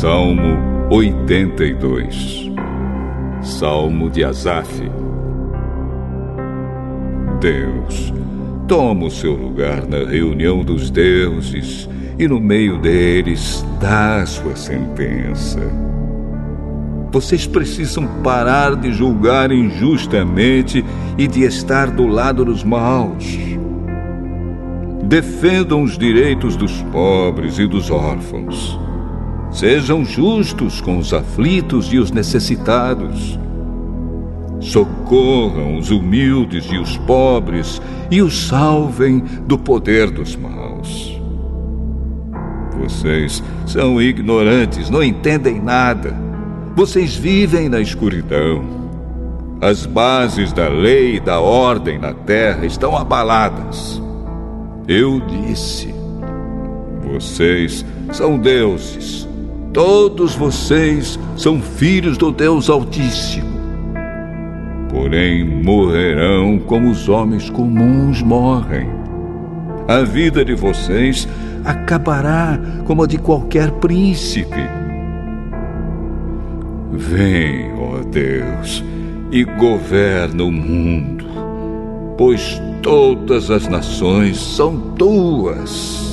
Salmo 82 Salmo de Asaf Deus, toma o seu lugar na reunião dos deuses e no meio deles dá sua sentença. Vocês precisam parar de julgar injustamente e de estar do lado dos maus. Defendam os direitos dos pobres e dos órfãos. Sejam justos com os aflitos e os necessitados. Socorram os humildes e os pobres e os salvem do poder dos maus. Vocês são ignorantes, não entendem nada. Vocês vivem na escuridão. As bases da lei e da ordem na terra estão abaladas. Eu disse: Vocês são deuses. Todos vocês são filhos do Deus Altíssimo. Porém, morrerão como os homens comuns morrem. A vida de vocês acabará como a de qualquer príncipe. Vem, ó Deus, e governa o mundo, pois todas as nações são tuas.